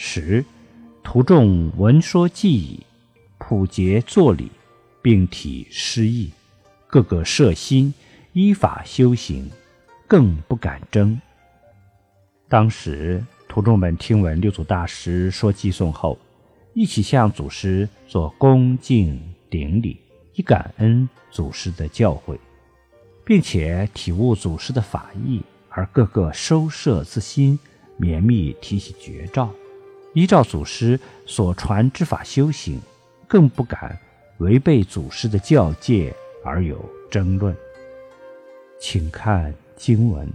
十，徒众闻说记忆，普结作礼，并体诗意，个个摄心，依法修行，更不敢争。当时徒众们听闻六祖大师说偈颂后，一起向祖师做恭敬顶礼，以感恩祖师的教诲，并且体悟祖师的法意，而个个收摄自心，绵密提起绝招。依照祖师所传之法修行，更不敢违背祖师的教诫而有争论。请看经文，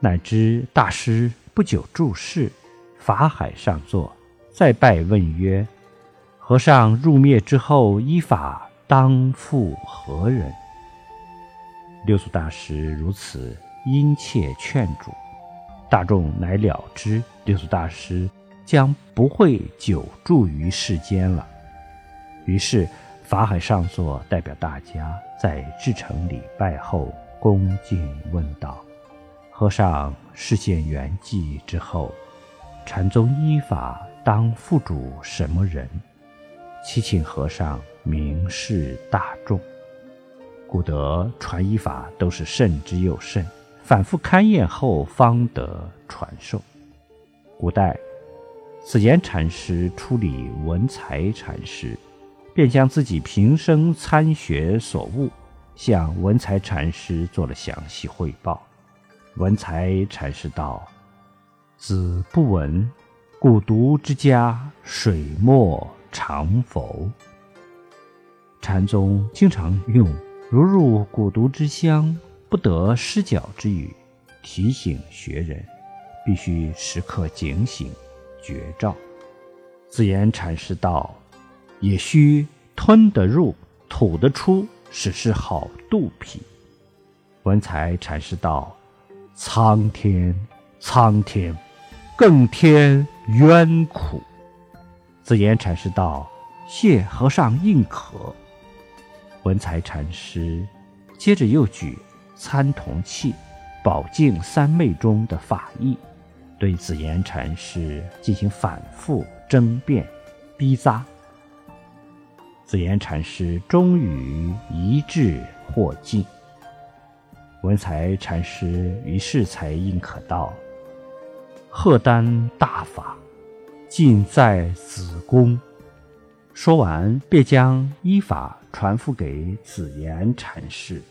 乃知大师不久住世，法海上座，再拜问曰：“和尚入灭之后，依法当复何人？”六祖大师如此殷切劝阻，大众乃了知六祖大师。将不会久住于世间了。于是法海上座，代表大家在至诚礼拜后，恭敬问道：“和尚示现圆寂之后，禅宗依法当付主什么人？祈请和尚明示大众。古得传依法都是慎之又慎，反复勘验后方得传授。古代。”此言禅师处理文才禅师，便将自己平生参学所悟向文才禅师做了详细汇报。文才禅师道：“子不闻，古独之家，水墨长否？”禅宗经常用“如入古独之乡，不得失脚”之语，提醒学人必须时刻警醒。绝招，子言禅师道：“也需吞得入，吐得出，使是好肚皮。”文才禅师道：“苍天，苍天，更添冤苦。”子言禅师道：“谢和尚应可。”文才禅师接着又举参同契、宝镜三昧中的法义。对紫岩禅师进行反复争辩、逼扎，紫岩禅师终于一致获尽。文才禅师于是才应可道：“贺丹大法，尽在子宫。”说完，便将依法传付给紫岩禅师。